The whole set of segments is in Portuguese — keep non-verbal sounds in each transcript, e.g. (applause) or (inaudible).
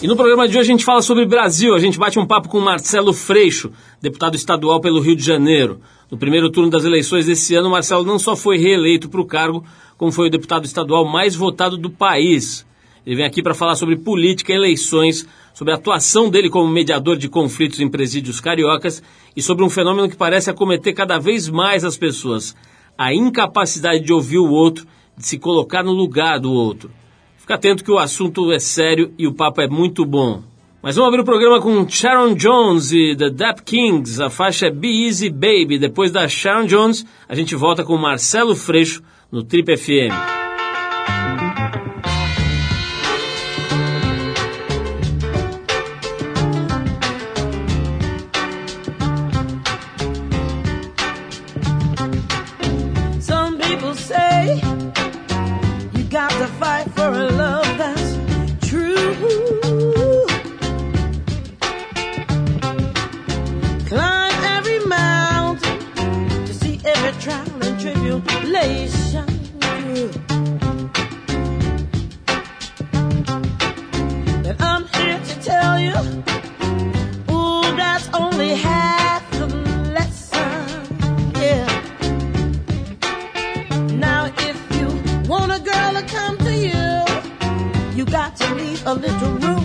E no programa de hoje a gente fala sobre Brasil. A gente bate um papo com Marcelo Freixo, deputado estadual pelo Rio de Janeiro. No primeiro turno das eleições desse ano, Marcelo não só foi reeleito para o cargo, como foi o deputado estadual mais votado do país. Ele vem aqui para falar sobre política, eleições, sobre a atuação dele como mediador de conflitos em presídios cariocas e sobre um fenômeno que parece acometer cada vez mais as pessoas: a incapacidade de ouvir o outro, de se colocar no lugar do outro. Fica atento que o assunto é sério e o papo é muito bom. Mas vamos abrir o programa com Sharon Jones e The Dap Kings. A faixa é Be Easy Baby. Depois da Sharon Jones, a gente volta com Marcelo Freixo no Trip FM. population. I'm here to tell you, ooh, that's only half the lesson. Yeah. Now, if you want a girl to come to you, you got to leave a little room.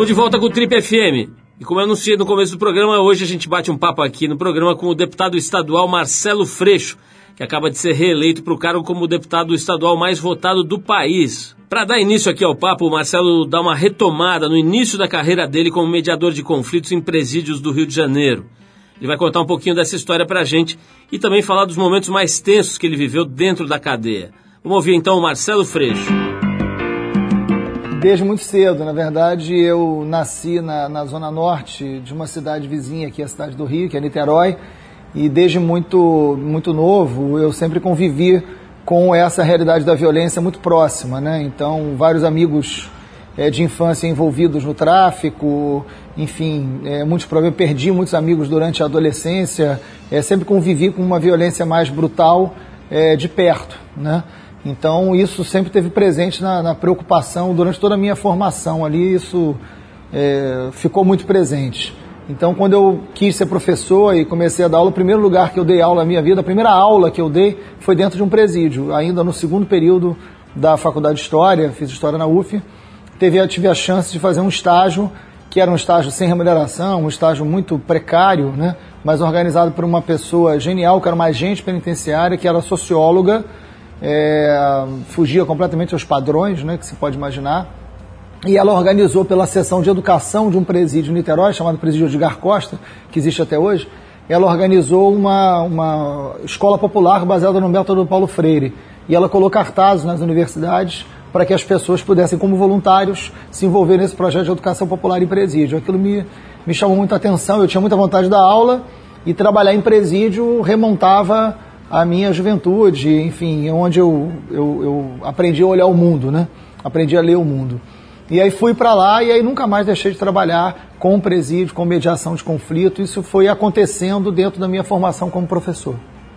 Estamos de volta com o Trip FM. E como eu anunciei no começo do programa, hoje a gente bate um papo aqui no programa com o deputado estadual Marcelo Freixo, que acaba de ser reeleito para o cargo como deputado estadual mais votado do país. Para dar início aqui ao papo, o Marcelo dá uma retomada no início da carreira dele como mediador de conflitos em presídios do Rio de Janeiro. Ele vai contar um pouquinho dessa história para a gente e também falar dos momentos mais tensos que ele viveu dentro da cadeia. Vamos ouvir então o Marcelo Freixo desde muito cedo. Na verdade, eu nasci na, na zona norte de uma cidade vizinha aqui, a cidade do Rio, que é Niterói, e desde muito, muito novo eu sempre convivi com essa realidade da violência muito próxima, né? Então, vários amigos é, de infância envolvidos no tráfico, enfim, é, muitos problemas, perdi muitos amigos durante a adolescência, é, sempre convivi com uma violência mais brutal de perto, né? Então, isso sempre teve presente na, na preocupação durante toda a minha formação ali, isso é, ficou muito presente. Então, quando eu quis ser professor e comecei a dar aula, o primeiro lugar que eu dei aula na minha vida, a primeira aula que eu dei foi dentro de um presídio, ainda no segundo período da faculdade de História, fiz História na UF, teve, tive a chance de fazer um estágio que era um estágio sem remuneração, um estágio muito precário, né? mas organizado por uma pessoa genial, que era uma agente penitenciária, que era socióloga, é, fugia completamente aos padrões né, que se pode imaginar. E ela organizou pela seção de educação de um presídio em Niterói, chamado Presídio Edgar Costa, que existe até hoje, ela organizou uma, uma escola popular baseada no método Paulo Freire. E ela colocou cartazes nas universidades para que as pessoas pudessem, como voluntários, se envolver nesse projeto de educação popular em presídio. Aquilo me, me chamou muita atenção, eu tinha muita vontade da aula e trabalhar em presídio remontava a minha juventude, enfim, onde eu, eu, eu aprendi a olhar o mundo, né? Aprendi a ler o mundo. E aí fui para lá e aí nunca mais deixei de trabalhar com presídio, com mediação de conflito. Isso foi acontecendo dentro da minha formação como professor.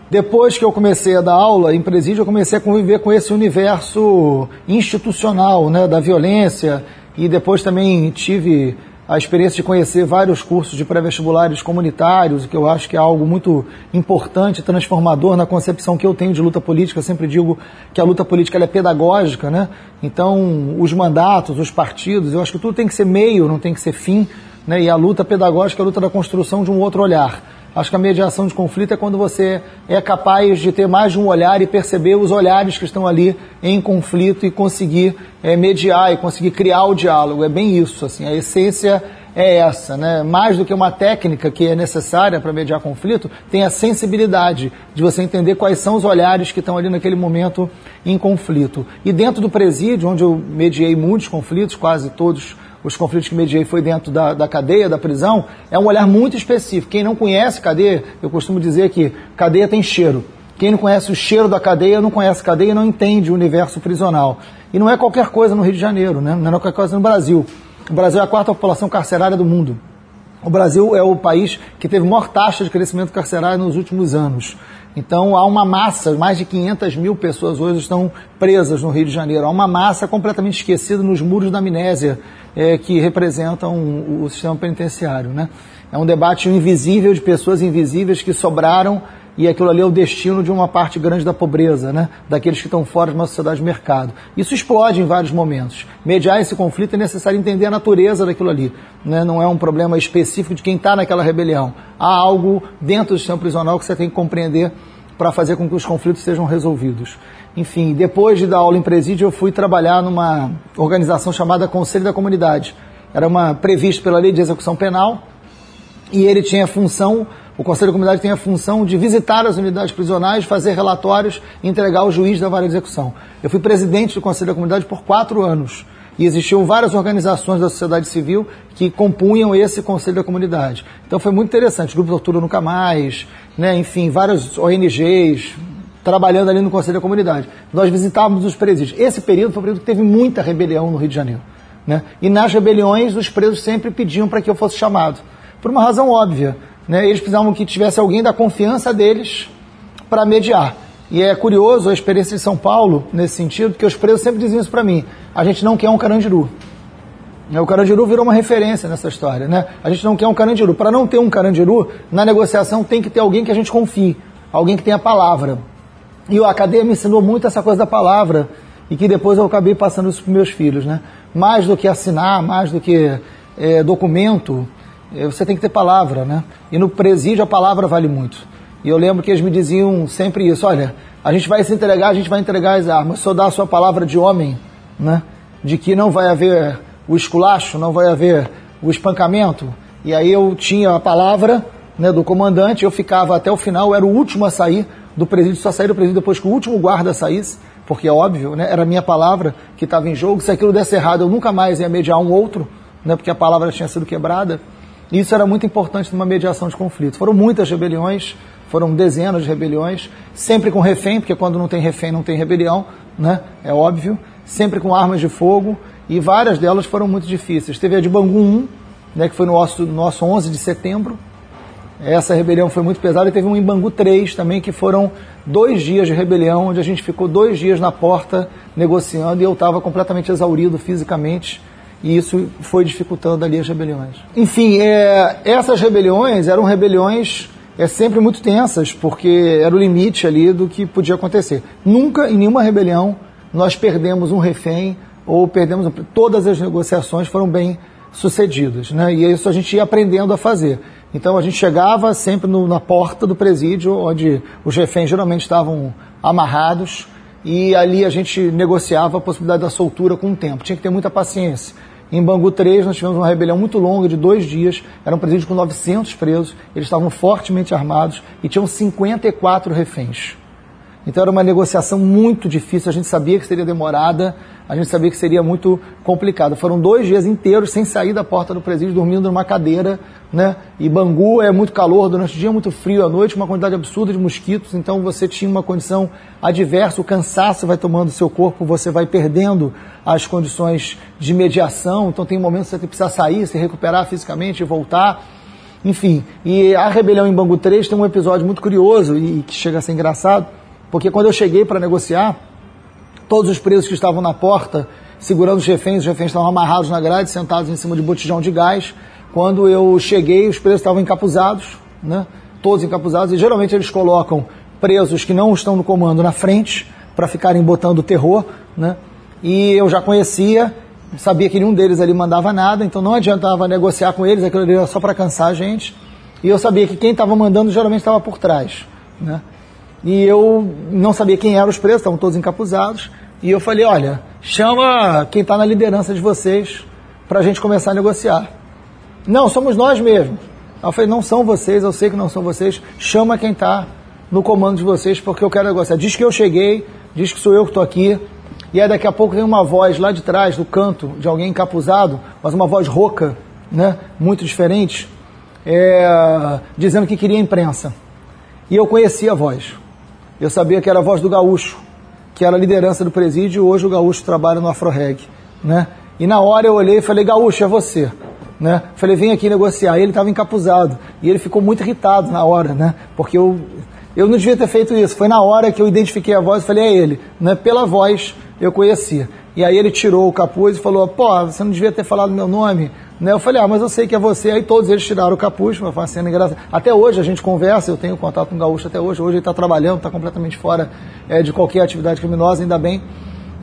Depois que eu comecei a dar aula em presídio, eu comecei a conviver com esse universo institucional, né, da violência, e depois também tive a experiência de conhecer vários cursos de pré-vestibulares comunitários, que eu acho que é algo muito importante, transformador na concepção que eu tenho de luta política. Eu sempre digo que a luta política é pedagógica, né? Então, os mandatos, os partidos, eu acho que tudo tem que ser meio, não tem que ser fim, né? E a luta pedagógica é a luta da construção de um outro olhar. Acho que a mediação de conflito é quando você é capaz de ter mais de um olhar e perceber os olhares que estão ali em conflito e conseguir é, mediar e conseguir criar o diálogo. É bem isso, assim, a essência é essa, né? Mais do que uma técnica que é necessária para mediar conflito, tem a sensibilidade de você entender quais são os olhares que estão ali naquele momento em conflito. E dentro do presídio, onde eu mediei muitos conflitos, quase todos os conflitos que mediei foi dentro da, da cadeia, da prisão, é um olhar muito específico. Quem não conhece cadeia, eu costumo dizer que cadeia tem cheiro. Quem não conhece o cheiro da cadeia não conhece cadeia e não entende o universo prisional. E não é qualquer coisa no Rio de Janeiro, né? não é qualquer coisa no Brasil. O Brasil é a quarta população carcerária do mundo. O Brasil é o país que teve maior taxa de crescimento carcerário nos últimos anos. Então há uma massa, mais de 500 mil pessoas hoje estão presas no Rio de Janeiro. Há uma massa completamente esquecida nos muros da amnésia é, que representam o, sistema penitenciário. Né? É um debate invisível de pessoas invisíveis que sobraram e aquilo ali é o destino de uma parte grande da pobreza, né? daqueles que estão fora de uma sociedade de mercado. Isso explode em vários momentos. Mediar esse conflito é necessário entender a natureza daquilo ali. Né? Não é um problema específico de quem está naquela rebelião. Há algo dentro do sistema prisional que você tem que compreender para fazer com que os conflitos sejam resolvidos. Enfim, depois de dar aula em presídio, eu fui trabalhar numa organização chamada Conselho da Comunidade. Era uma prevista pela Lei de Execução Penal e ele tinha a função, o Conselho da Comunidade tem a função de visitar as unidades prisionais, fazer relatórios e entregar ao juiz da vara de execução. Eu fui presidente do Conselho da Comunidade por quatro anos e existiam várias organizações da sociedade civil que compunham esse Conselho da Comunidade. Então foi muito interessante, Grupo Tortura Nunca Mais, né, enfim, várias ONGs, trabalhando ali no Conselho da Comunidade. Nós visitávamos os presídios. Esse período foi um período que teve muita rebelião no Rio de Janeiro. Né? E nas rebeliões, os presos sempre pediam para que eu fosse chamado. Por uma razão óbvia. Né? Eles precisavam que tivesse alguém da confiança deles para mediar. E é curioso a experiência de São Paulo, nesse sentido, porque os presos sempre diziam isso para mim. A gente não quer um carandiru. O carandiru virou uma referência nessa história. Né? A gente não quer um carandiru. Para não ter um carandiru, na negociação tem que ter alguém que a gente confie. Alguém que tenha palavra. E a cadeia me ensinou muito essa coisa da palavra e que depois eu acabei passando isso para meus filhos, né? Mais do que assinar, mais do que é, documento, você tem que ter palavra, né? E no presídio a palavra vale muito. E eu lembro que eles me diziam sempre isso, olha, a gente vai se entregar, a gente vai entregar as armas, só dá a sua palavra de homem, né? De que não vai haver o esculacho, não vai haver o espancamento. E aí eu tinha a palavra né, do comandante, eu ficava até o final, eu era o último a sair, do presídio, só saí do presídio depois que o último guarda saísse, porque é óbvio, né, era a minha palavra que estava em jogo. Se aquilo desse errado, eu nunca mais ia mediar um outro, né, porque a palavra tinha sido quebrada. Isso era muito importante numa mediação de conflito. Foram muitas rebeliões, foram dezenas de rebeliões, sempre com refém, porque quando não tem refém não tem rebelião, né, é óbvio, sempre com armas de fogo, e várias delas foram muito difíceis. Teve a de Bangu 1, né, que foi no nosso, nosso 11 de setembro, essa rebelião foi muito pesada. E teve um em Bangu 3 também, que foram dois dias de rebelião, onde a gente ficou dois dias na porta negociando e eu estava completamente exaurido fisicamente e isso foi dificultando ali as rebeliões. Enfim, é, essas rebeliões eram rebeliões é, sempre muito tensas, porque era o limite ali do que podia acontecer. Nunca, em nenhuma rebelião, nós perdemos um refém ou perdemos. Todas as negociações foram bem sucedidas, né? E isso a gente ia aprendendo a fazer. Então a gente chegava sempre no, na porta do presídio, onde os reféns geralmente estavam amarrados, e ali a gente negociava a possibilidade da soltura com o tempo. Tinha que ter muita paciência. Em Bangu 3, nós tivemos uma rebelião muito longa, de dois dias. Era um presídio com 900 presos. Eles estavam fortemente armados e tinham 54 reféns. Então era uma negociação muito difícil, a gente sabia que seria demorada, a gente sabia que seria muito complicado. Foram dois dias inteiros sem sair da porta do presídio, dormindo numa cadeira, né? E Bangu é muito calor durante o dia, muito frio à noite, uma quantidade absurda de mosquitos, então você tinha uma condição adversa, o cansaço vai tomando seu corpo, você vai perdendo as condições de mediação, então tem momentos que você precisa sair, se recuperar fisicamente e voltar. Enfim, e a rebelião em Bangu 3 tem um episódio muito curioso e que chega a ser engraçado porque quando eu cheguei para negociar, todos os presos que estavam na porta, segurando os reféns, os reféns estavam amarrados na grade, sentados em cima de botijão de gás. Quando eu cheguei, os presos estavam encapuzados, né? todos encapuzados, e geralmente eles colocam presos que não estão no comando na frente, para ficarem botando terror, né? E eu já conhecia, sabia que nenhum deles ali mandava nada, então não adiantava negociar com eles, aquilo ali era só para cansar a gente. E eu sabia que quem estava mandando geralmente estava por trás, né? E eu não sabia quem eram os presos, estavam todos encapuzados. E eu falei: olha, chama quem está na liderança de vocês para a gente começar a negociar. Não, somos nós mesmos. Eu falei: não são vocês, eu sei que não são vocês. Chama quem está no comando de vocês porque eu quero negociar. Diz que eu cheguei, diz que sou eu que estou aqui. E aí daqui a pouco tem uma voz lá de trás, do canto, de alguém encapuzado, mas uma voz rouca, né, muito diferente, é, dizendo que queria imprensa. E eu conhecia a voz. Eu sabia que era a voz do gaúcho, que era a liderança do presídio, e hoje o gaúcho trabalha no Afroreg, né? E na hora eu olhei e falei, gaúcho, é você. Né? Falei, vem aqui negociar. E ele estava encapuzado. E ele ficou muito irritado na hora, né? Porque eu, eu não devia ter feito isso. Foi na hora que eu identifiquei a voz e falei, é ele. Né? Pela voz eu conhecia. E aí ele tirou o capuz e falou, pô, você não devia ter falado meu nome. Né? Eu falei, ah, mas eu sei que é você. Aí todos eles tiraram o capuz, foi uma cena engraçada. Até hoje a gente conversa, eu tenho contato com o Gaúcho até hoje. Hoje ele está trabalhando, está completamente fora é, de qualquer atividade criminosa, ainda bem.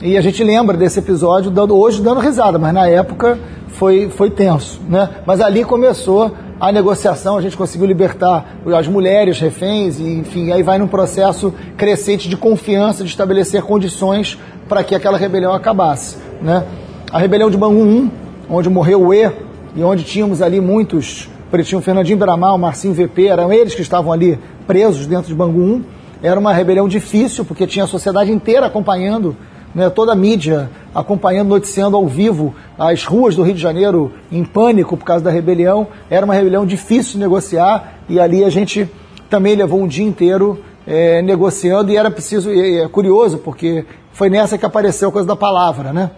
E a gente lembra desse episódio, dando, hoje dando risada, mas na época foi, foi tenso. Né? Mas ali começou a negociação, a gente conseguiu libertar as mulheres reféns, e, enfim, aí vai num processo crescente de confiança, de estabelecer condições para que aquela rebelião acabasse. Né? A rebelião de Bangu 1, onde morreu o E, e onde tínhamos ali muitos, tinha o Fernandinho Bramal, o Marcinho VP, eram eles que estavam ali presos dentro de Bangu 1. Era uma rebelião difícil, porque tinha a sociedade inteira acompanhando, né, toda a mídia acompanhando, noticiando ao vivo as ruas do Rio de Janeiro em pânico por causa da rebelião. Era uma rebelião difícil de negociar e ali a gente também levou um dia inteiro é, negociando e era preciso, e é curioso, porque foi nessa que apareceu a coisa da palavra, né?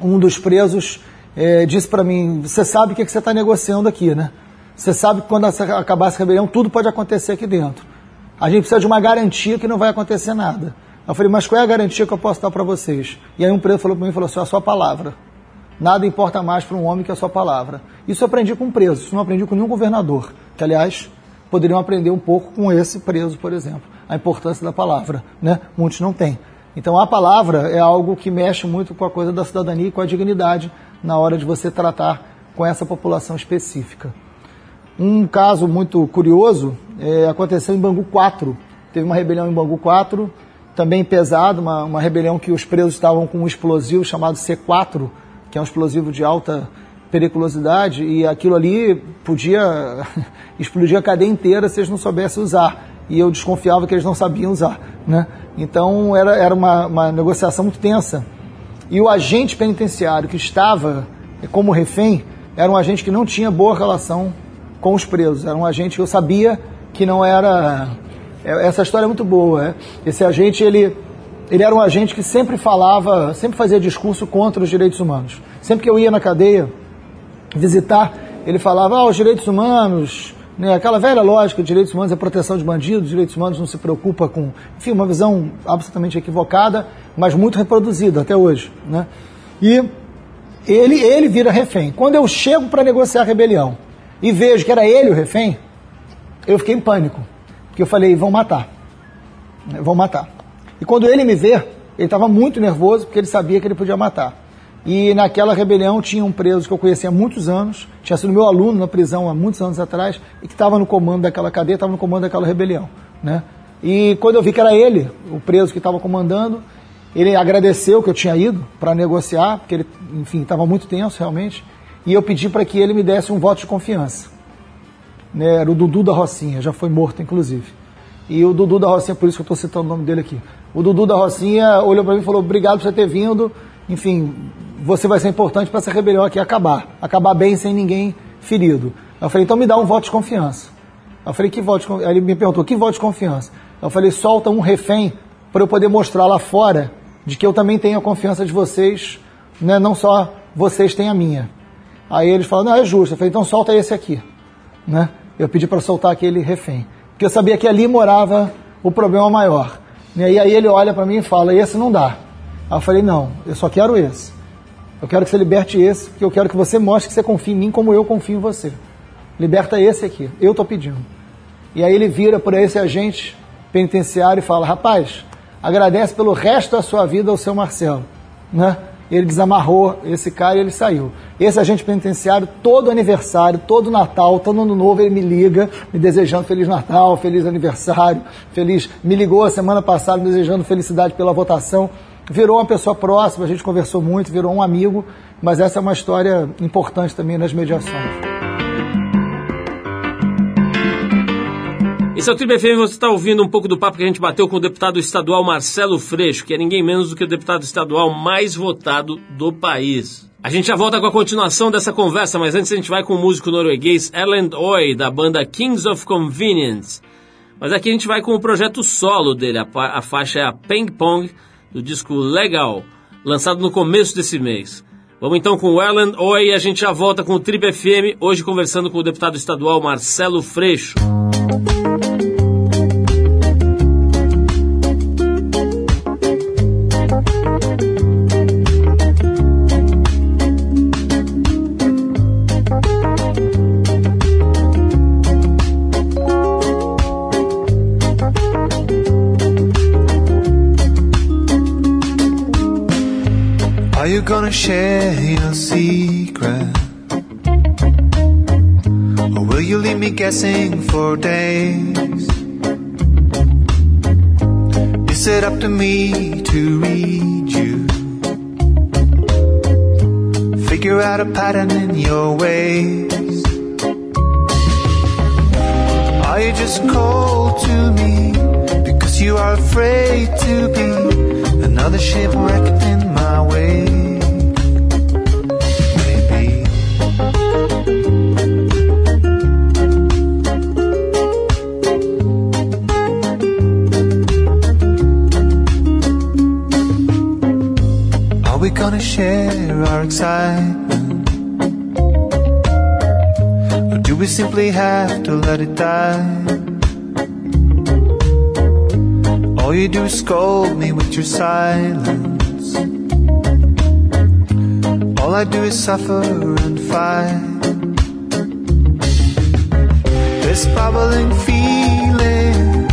Um dos presos é, disse para mim: Você sabe o que, que você está negociando aqui, né? Você sabe que quando acabar essa rebelião, tudo pode acontecer aqui dentro. A gente precisa de uma garantia que não vai acontecer nada. Eu falei: Mas qual é a garantia que eu posso dar para vocês? E aí um preso falou para mim: falou assim, A sua palavra. Nada importa mais para um homem que a sua palavra. Isso eu aprendi com um preso, isso não aprendi com nenhum governador. Que, aliás, poderiam aprender um pouco com esse preso, por exemplo. A importância da palavra. Né? Muitos não têm. Então a palavra é algo que mexe muito com a coisa da cidadania e com a dignidade na hora de você tratar com essa população específica. Um caso muito curioso é, aconteceu em Bangu 4. Teve uma rebelião em Bangu 4, também pesado, uma, uma rebelião que os presos estavam com um explosivo chamado C4, que é um explosivo de alta periculosidade, e aquilo ali podia (laughs) explodir a cadeia inteira se eles não soubessem usar. E eu desconfiava que eles não sabiam usar. Né? Então era, era uma, uma negociação muito tensa. E o agente penitenciário que estava como refém era um agente que não tinha boa relação com os presos. Era um agente que eu sabia que não era. É, essa história é muito boa. É? Esse agente, ele, ele era um agente que sempre falava, sempre fazia discurso contra os direitos humanos. Sempre que eu ia na cadeia visitar, ele falava: ah, os direitos humanos né, aquela velha lógica direitos humanos é proteção de bandidos, direitos humanos não se preocupa com. Enfim, uma visão absolutamente equivocada, mas muito reproduzida até hoje. Né? E ele, ele vira refém. Quando eu chego para negociar a rebelião e vejo que era ele o refém, eu fiquei em pânico. Porque eu falei, vão matar. Vão matar. E quando ele me vê, ele estava muito nervoso porque ele sabia que ele podia matar. E naquela rebelião tinha um preso que eu conhecia há muitos anos, tinha sido meu aluno na prisão há muitos anos atrás, e que estava no comando daquela cadeia, estava no comando daquela rebelião. Né? E quando eu vi que era ele, o preso que estava comandando, ele agradeceu que eu tinha ido para negociar, porque ele, enfim, estava muito tenso realmente, e eu pedi para que ele me desse um voto de confiança. Né? Era o Dudu da Rocinha, já foi morto inclusive. E o Dudu da Rocinha, por isso que eu estou citando o nome dele aqui. O Dudu da Rocinha olhou para mim e falou: Obrigado por você ter vindo. Enfim, você vai ser importante para essa rebelião aqui acabar. Acabar bem sem ninguém ferido. Eu falei: Então me dá um voto de confiança. Eu falei: Que voto de confiança? Ele me perguntou: Que voto de confiança? Eu falei: Solta um refém para eu poder mostrar lá fora de que eu também tenho a confiança de vocês, né? não só vocês têm a minha. Aí eles falaram: Não, é justo. Eu falei: Então solta esse aqui. Né? Eu pedi para soltar aquele refém. Porque eu sabia que ali morava o problema maior. E aí ele olha para mim e fala: esse não dá. Aí eu falei: não, eu só quero esse. Eu quero que você liberte esse, porque eu quero que você mostre que você confia em mim como eu confio em você. Liberta esse aqui, eu estou pedindo. E aí ele vira para esse agente penitenciário e fala: rapaz, agradece pelo resto da sua vida ao seu Marcelo. Né? Ele desamarrou esse cara e ele saiu. Esse agente penitenciário, todo aniversário, todo Natal, todo ano novo, ele me liga, me desejando Feliz Natal, Feliz Aniversário, feliz. Me ligou a semana passada me desejando felicidade pela votação. Virou uma pessoa próxima, a gente conversou muito, virou um amigo, mas essa é uma história importante também nas mediações. Esse é o Tribo FM, você está ouvindo um pouco do papo que a gente bateu com o deputado estadual Marcelo Freixo, que é ninguém menos do que o deputado estadual mais votado do país. A gente já volta com a continuação dessa conversa, mas antes a gente vai com o músico norueguês Erlend Oy, da banda Kings of Convenience. Mas aqui a gente vai com o projeto solo dele, a, a faixa é a Ping Pong, do disco Legal, lançado no começo desse mês. Vamos então com o Erland Oy e a gente já volta com o Trip FM, hoje conversando com o deputado estadual Marcelo Freixo. Gonna share your secret? Or will you leave me guessing for days? Is it up to me to read you? Figure out a pattern in your ways? Are you just cold to me because you are afraid to be another shipwreck in my way? Maybe. Are we gonna share our excitement? Or do we simply have to let it die? All you do is scold me with your silence. All I do is suffer and fight. This bubbling feeling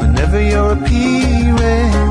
whenever you're appearing,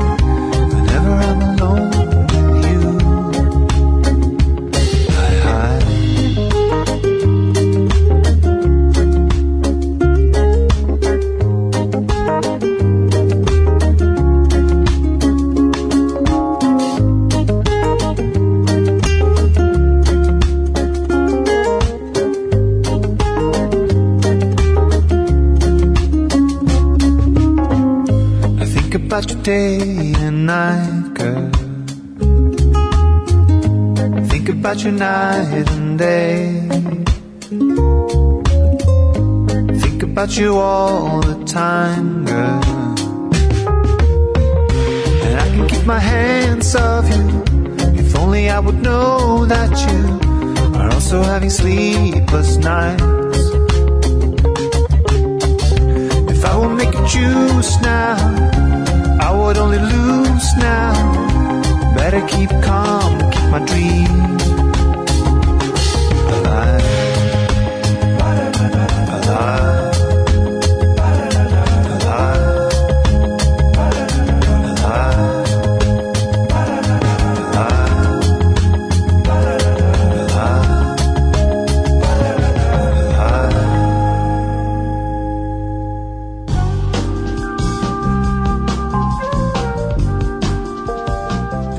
about your day and night, girl. Think about your night and day. Think about you all the time, girl. And I can keep my hands off you. If only I would know that you are also having sleepless nights. If I will make you choose now would only lose now. Better keep calm, keep my dreams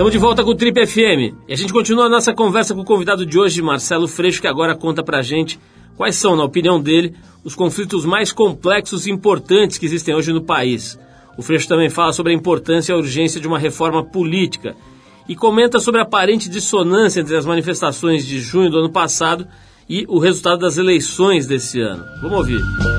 Estamos de volta com o Trip FM e a gente continua a nossa conversa com o convidado de hoje, Marcelo Freixo, que agora conta pra gente quais são, na opinião dele, os conflitos mais complexos e importantes que existem hoje no país. O Freixo também fala sobre a importância e a urgência de uma reforma política e comenta sobre a aparente dissonância entre as manifestações de junho do ano passado e o resultado das eleições desse ano. Vamos ouvir.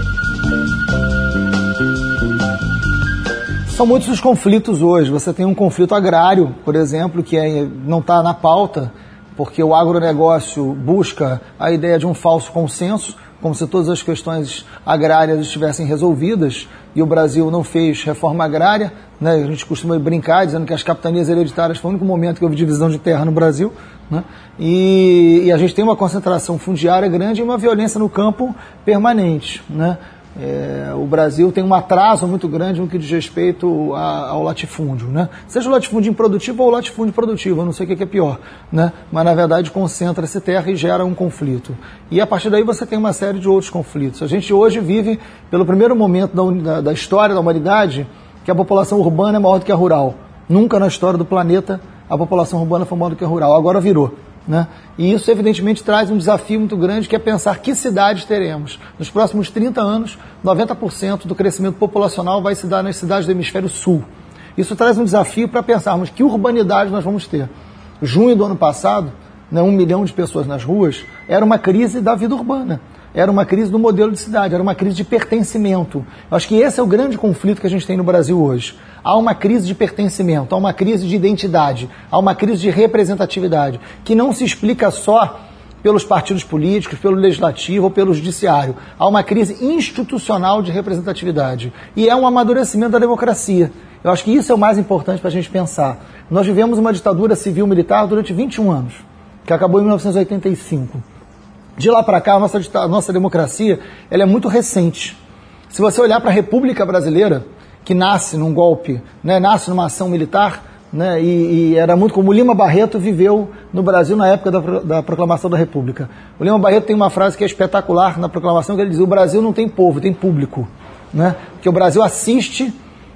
São muitos os conflitos hoje. Você tem um conflito agrário, por exemplo, que é, não está na pauta, porque o agronegócio busca a ideia de um falso consenso, como se todas as questões agrárias estivessem resolvidas, e o Brasil não fez reforma agrária. Né? A gente costuma brincar dizendo que as capitanias hereditárias foi o único momento que houve divisão de terra no Brasil. Né? E, e, a gente tem uma concentração fundiária grande e uma violência no campo permanente. Né? É, o Brasil tem um atraso muito grande no que diz respeito a, ao latifúndio, né? Seja o latifúndio improdutivo ou o latifúndio produtivo, eu não sei o que é pior, né? Mas na verdade concentra-se terra e gera um conflito. E a partir daí você tem uma série de outros conflitos. A gente hoje vive, pelo primeiro momento da, da história da humanidade, que a população urbana é maior do que a rural. Nunca na história do planeta a população urbana foi maior do que a rural. Agora virou. Né? E isso, evidentemente, traz um desafio muito grande, que é pensar que cidades teremos. Nos próximos 30 anos, 90% do crescimento populacional vai se dar nas cidades do hemisfério sul. Isso traz um desafio para pensarmos que urbanidade nós vamos ter. Junho do ano passado, né, um milhão de pessoas nas ruas, era uma crise da vida urbana. Era uma crise do modelo de cidade, era uma crise de pertencimento. Eu acho que esse é o grande conflito que a gente tem no Brasil hoje há uma crise de pertencimento, há uma crise de identidade, há uma crise de representatividade, que não se explica só pelos partidos políticos, pelo legislativo ou pelo judiciário. Há uma crise institucional de representatividade. E é um amadurecimento da democracia. Eu acho que isso é o mais importante para a gente pensar. Nós vivemos uma ditadura civil-militar durante 21 anos, que acabou em 1985. De lá para cá, a nossa, a nossa democracia ela é muito recente. Se você olhar para a República Brasileira, que nasce num golpe, né, nasce numa ação militar, né, e, e, era muito como o Lima Barreto viveu no Brasil na época da, da, proclamação da República. O Lima Barreto tem uma frase que é espetacular na proclamação, que ele diz, o Brasil não tem povo, tem público. Né? Porque o Brasil assiste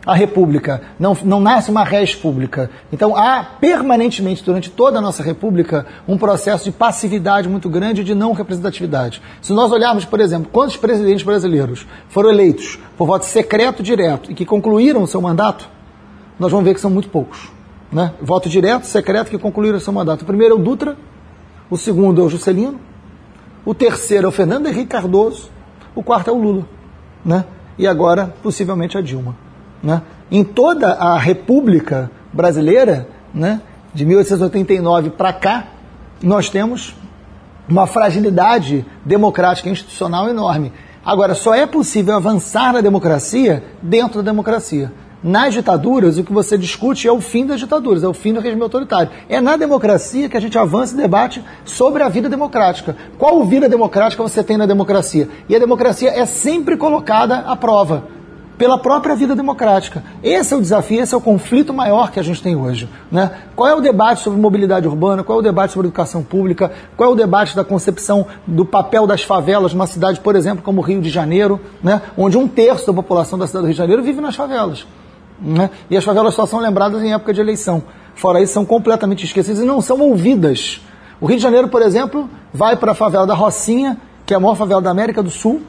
a República, não, não nasce uma res pública. Então há permanentemente, durante toda a nossa República, um processo de passividade muito grande e de não representatividade. Se nós olharmos, por exemplo, quantos presidentes brasileiros foram eleitos por voto secreto direto e que concluíram o seu mandato, nós vamos ver que são muito poucos. Né? Voto direto, secreto, que concluíram o seu mandato. O primeiro é o Dutra, o segundo é o Juscelino, o terceiro é o Fernando Henrique Cardoso, o quarto é o Lula. Né? E agora, possivelmente, a Dilma. Né? Em toda a República Brasileira, né, de 1889 para cá, nós temos uma fragilidade democrática e institucional enorme. Agora, só é possível avançar na democracia dentro da democracia. Nas ditaduras, o que você discute é o fim das ditaduras, é o fim do regime autoritário. É na democracia que a gente avança e debate sobre a vida democrática. Qual vida democrática você tem na democracia? E a democracia é sempre colocada à prova pela própria vida democrática. Esse é o desafio, esse é o conflito maior que a gente tem hoje. Né? Qual é o debate sobre mobilidade urbana? Qual é o debate sobre educação pública? Qual é o debate da concepção do papel das favelas numa cidade, por exemplo, como o Rio de Janeiro, né? onde um terço da população da cidade do Rio de Janeiro vive nas favelas? Né? E as favelas só são lembradas em época de eleição. Fora isso, são completamente esquecidas e não são ouvidas. O Rio de Janeiro, por exemplo, vai para a favela da Rocinha, que é a maior favela da América do Sul,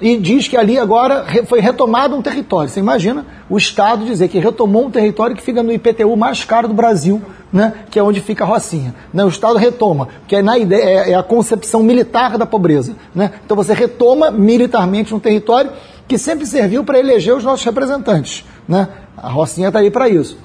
e diz que ali agora foi retomado um território. Você imagina o Estado dizer que retomou um território que fica no IPTU mais caro do Brasil, né, que é onde fica a Rocinha. Né, o Estado retoma, que é, na ideia, é, é a concepção militar da pobreza. Né? Então você retoma militarmente um território que sempre serviu para eleger os nossos representantes. Né? A Rocinha está aí para isso.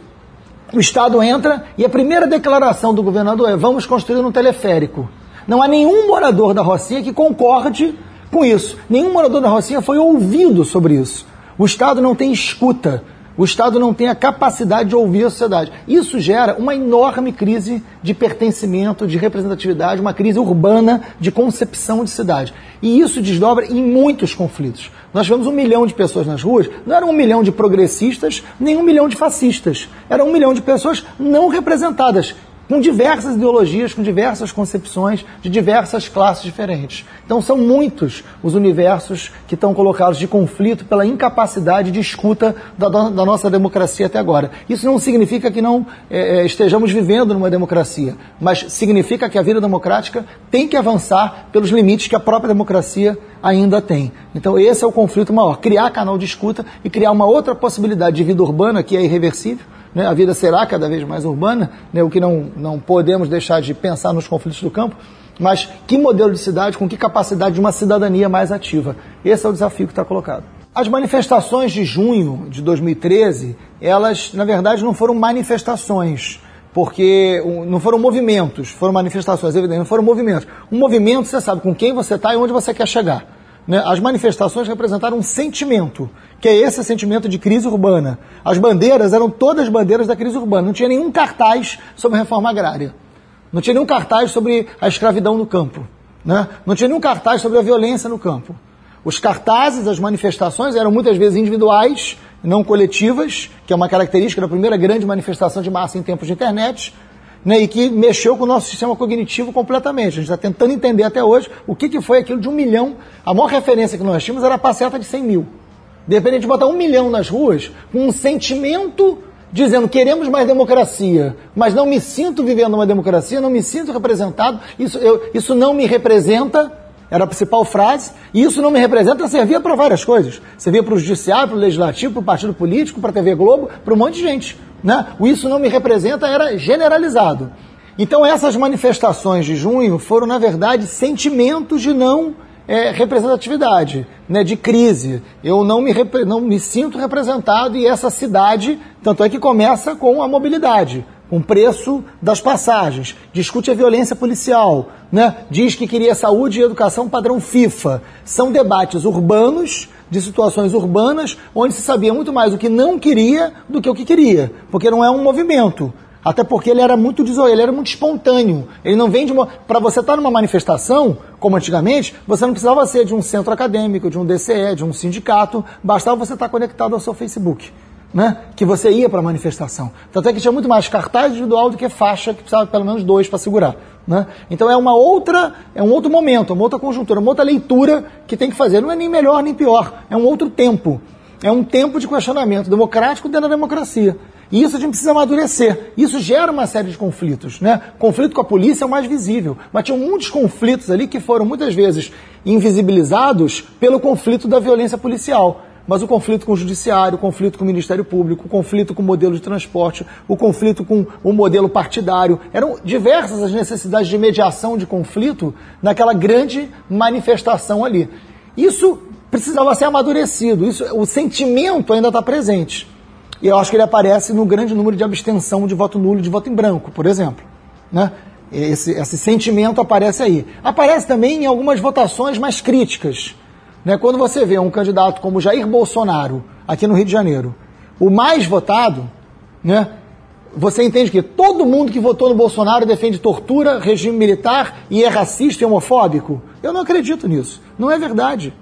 O Estado entra e a primeira declaração do governador é: vamos construir um teleférico. Não há nenhum morador da Rocinha que concorde com isso. Nenhum morador da Rocinha foi ouvido sobre isso. O Estado não tem escuta. O Estado não tem a capacidade de ouvir a sociedade. Isso gera uma enorme crise de pertencimento, de representatividade, uma crise urbana de concepção de cidade. E isso desdobra em muitos conflitos. Nós tivemos um milhão de pessoas nas ruas, não era um milhão de progressistas, nem um milhão de fascistas. Era um milhão de pessoas não representadas, com diversas ideologias, com diversas concepções, de diversas classes diferentes. Então são muitos os universos que estão colocados de conflito pela incapacidade de escuta da, da nossa democracia até agora. Isso não significa que não é, estejamos vivendo numa democracia, mas significa que a vida democrática tem que avançar pelos limites que a própria democracia ainda tem. Então esse é o conflito maior, criar canal de escuta e criar uma outra possibilidade de vida urbana que é irreversível, né? a vida será cada vez mais urbana, né? o que não, não podemos deixar de pensar nos conflitos do campo, mas que modelo de cidade, com que capacidade de uma cidadania mais ativa? Esse é o desafio que está colocado. As manifestações de junho de 2013, elas, na verdade, não foram manifestações, porque não foram movimentos, foram manifestações, evidente, não foram movimentos. Um movimento, você sabe com quem você está e onde você quer chegar. Né? As manifestações representaram um sentimento, que é esse sentimento de crise urbana. As bandeiras eram todas bandeiras da crise urbana, não tinha nenhum cartaz sobre reforma agrária, não tinha nenhum cartaz sobre a escravidão no campo, né? não tinha nenhum cartaz sobre a violência no campo. Os cartazes, as manifestações eram muitas vezes individuais, não coletivas, que é uma característica da primeira grande manifestação de massa em tempos de internet, né, e que mexeu com o nosso sistema cognitivo completamente. A gente está tentando entender até hoje o que, que foi aquilo de um milhão. A maior referência que nós tínhamos era a passeata de 100 mil. De repente, um milhão nas ruas com um sentimento dizendo queremos mais democracia, mas não me sinto vivendo uma democracia, não me sinto representado, isso, eu, isso não me representa, era a principal frase, e isso não me representa servia para várias coisas. Servia para o judiciário, para o legislativo, para o partido político, para a TV Globo, para um monte de gente. Né? O isso não me representa era generalizado. Então essas manifestações de junho foram, na verdade, sentimentos de não é, representatividade, né, de crise. Eu não me, não me sinto representado e essa cidade, tanto é que começa com a mobilidade um preço das passagens, discute a violência policial, né? diz que queria saúde e educação padrão FIFA. São debates urbanos, de situações urbanas, onde se sabia muito mais o que não queria do que o que queria, porque não é um movimento. Até porque ele era muito ele era muito espontâneo. Ele não vem de uma. Para você estar numa manifestação, como antigamente, você não precisava ser de um centro acadêmico, de um DCE, de um sindicato, bastava você estar conectado ao seu Facebook né, que você ia para a manifestação. Tanto é que tinha muito mais cartaz individual do que faixa, que precisava pelo menos dois para segurar. Né? Então é uma outra, é um outro momento, uma outra conjuntura, uma outra leitura que tem que fazer. Não é nem melhor nem pior, é um outro tempo. É um tempo de questionamento democrático dentro da democracia. E isso a gente precisa amadurecer. Isso gera uma série de conflitos. Né? Conflito com a polícia é o mais visível, mas tinha muitos conflitos ali que foram muitas vezes invisibilizados pelo conflito da violência policial mas o conflito com o judiciário, o conflito com o Ministério Público, o conflito com o modelo de transporte, o conflito com o modelo partidário. Eram diversas as necessidades de mediação de conflito naquela grande manifestação ali. Isso precisava ser amadurecido, isso, o sentimento ainda está presente. E eu acho que ele aparece no grande número de abstenção de voto nulo de voto em branco, por exemplo. Né? Esse, esse sentimento aparece aí. Aparece também em algumas votações mais críticas. Né? Quando você vê um candidato como Jair Bolsonaro, aqui no Rio de Janeiro, o mais votado, né? você entende que todo mundo que votou no Bolsonaro defende tortura, regime militar e é racista e homofóbico? Eu não acredito nisso. Não é verdade.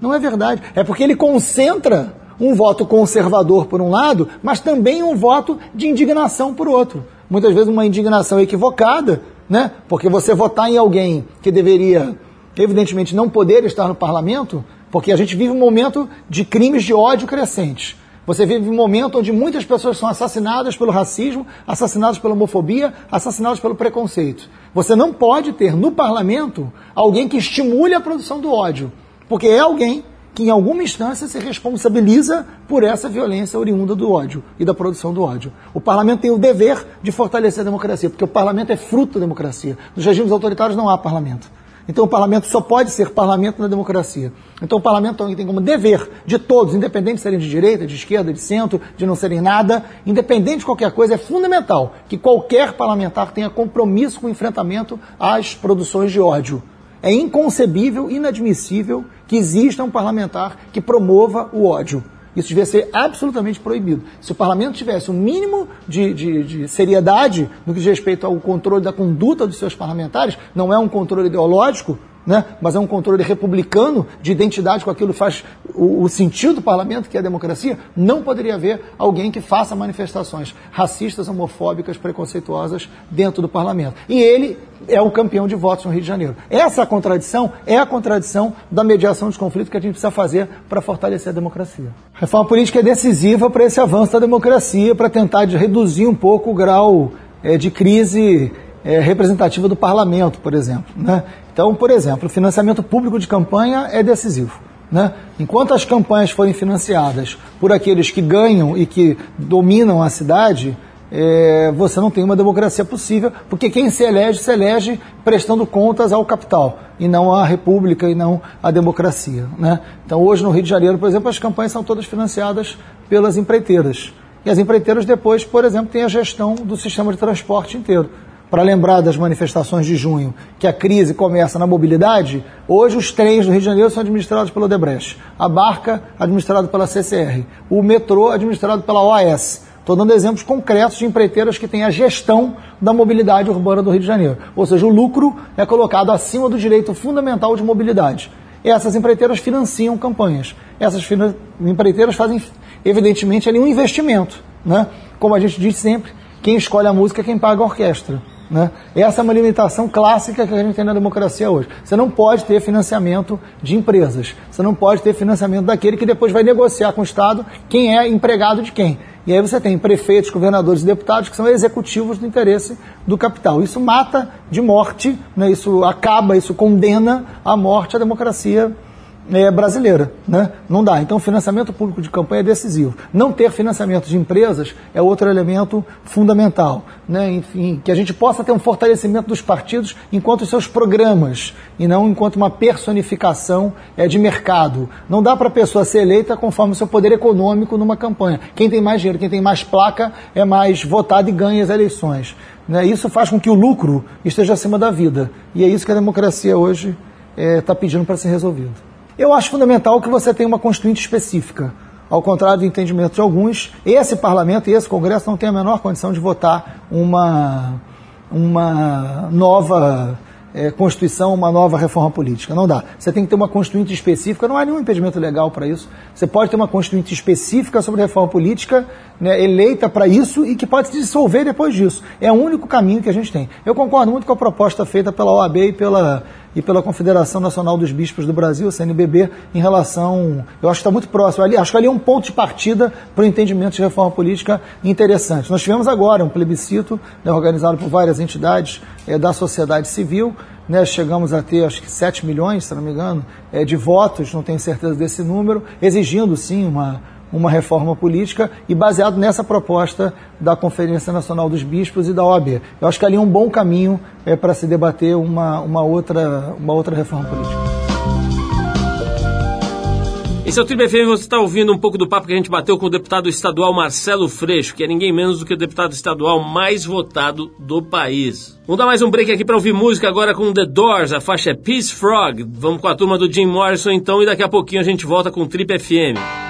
Não é verdade. É porque ele concentra um voto conservador por um lado, mas também um voto de indignação por outro. Muitas vezes uma indignação equivocada, né? Porque você votar em alguém que deveria evidentemente, não poder estar no parlamento, porque a gente vive um momento de crimes de ódio crescentes. Você vive um momento onde muitas pessoas são assassinadas pelo racismo, assassinadas pela homofobia, assassinadas pelo preconceito. Você não pode ter no parlamento alguém que estimule a produção do ódio, porque é alguém que em alguma instância se responsabiliza por essa violência oriunda do ódio e da produção do ódio. O parlamento tem o dever de fortalecer a democracia, porque o parlamento é fruto da democracia. Nos regimes autoritários não há parlamento. Então o parlamento só pode ser parlamento na democracia. Então o parlamento tem como dever de todos, independente de serem de direita, de esquerda, de centro, de não serem nada, independente de qualquer coisa, é fundamental que qualquer parlamentar tenha compromisso com o enfrentamento às produções de ódio. É inconcebível, inadmissível que exista um parlamentar que promova o ódio. Isso devia ser absolutamente proibido. Se o parlamento tivesse um mínimo de, de, de, seriedade no que diz respeito ao controle da conduta dos seus parlamentares, não é um controle ideológico, né? mas é um controle republicano de identidade com aquilo faz o, o, sentido do parlamento, que é a democracia, não poderia haver alguém que faça manifestações racistas, homofóbicas, preconceituosas dentro do parlamento. E ele é o campeão de votos no Rio de Janeiro. Essa contradição é a contradição da mediação dos conflitos que a gente precisa fazer para fortalecer a democracia. A reforma política é decisiva para esse avanço da democracia, para tentar reduzir um pouco o grau é, de crise é, representativa do parlamento, por exemplo. Né? Então, por exemplo, o financiamento público de campanha é decisivo. Né? Enquanto as campanhas forem financiadas por aqueles que ganham e que dominam a cidade, é, você não tem uma democracia possível, porque quem se elege, se elege prestando contas ao capital, e não à república, e não à democracia. Né? Então, hoje no Rio de Janeiro, por exemplo, as campanhas são todas financiadas pelas empreiteiras. E as empreiteiras depois, por exemplo, têm a gestão do sistema de transporte inteiro para lembrar das manifestações de junho, que a crise começa na mobilidade, hoje os trens do Rio de Janeiro são administrados pelo Odebrecht, a barca administrada pela CCR, o metrô administrado pela OAS. Estou dando exemplos concretos de empreiteiras que têm a gestão da mobilidade urbana do Rio de Janeiro. Ou seja, o lucro é colocado acima do direito fundamental de mobilidade. Essas empreiteiras financiam campanhas. Essas empreiteiras fazem, evidentemente, ali um investimento. Né? Como a gente diz sempre, quem escolhe a música é quem paga a orquestra. Né? Essa é uma limitação clássica que a gente tem na democracia hoje. Você não pode ter financiamento de empresas. Você não pode ter financiamento daquele que depois vai negociar com o Estado quem é empregado de quem. E aí você tem prefeitos, governadores e deputados que são executivos do interesse do capital. Isso mata de morte, né? isso acaba, isso condena à morte a democracia é, brasileira. Né? Não dá. Então, financiamento público de campanha é decisivo. Não ter financiamento de empresas é outro elemento fundamental. Né? Enfim, que a gente possa ter um fortalecimento dos partidos enquanto seus programas e não enquanto uma personificação é, de mercado. Não dá para a pessoa ser eleita conforme o seu poder econômico numa campanha. Quem tem mais dinheiro, quem tem mais placa é mais votado e ganha as eleições. Né? Isso faz com que o lucro esteja acima da vida. E é isso que a democracia hoje está é, pedindo para ser resolvido. Eu acho fundamental que você tenha uma constituinte específica. Ao contrário do entendimento de alguns, esse parlamento e esse Congresso não têm a menor condição de votar uma, uma nova é, Constituição, uma nova reforma política. Não dá. Você tem que ter uma Constituinte específica, não há nenhum impedimento legal para isso. Você pode ter uma Constituinte específica sobre reforma política, né, eleita para isso e que pode se dissolver depois disso. É o único caminho que a gente tem. Eu concordo muito com a proposta feita pela OAB e pela e pela Confederação Nacional dos Bispos do Brasil, CNBB, em relação. Eu acho que está muito próximo. Ali, acho que ali é um ponto de partida para o entendimento de reforma política interessante. Nós tivemos agora um plebiscito né, organizado por várias entidades é, da sociedade civil. Né, chegamos a ter, acho que 7 milhões, se não me engano, é, de votos, não tenho certeza desse número, exigindo sim uma uma reforma política e baseado nessa proposta da Conferência Nacional dos Bispos e da OAB. Eu acho que ali é um bom caminho é, para se debater uma, uma, outra, uma outra reforma política. Esse é o Tribo FM, você está ouvindo um pouco do papo que a gente bateu com o deputado estadual Marcelo Freixo, que é ninguém menos do que o deputado estadual mais votado do país. Vamos dar mais um break aqui para ouvir música agora com The Doors, a faixa é Peace Frog. Vamos com a turma do Jim Morrison então e daqui a pouquinho a gente volta com o Trip FM.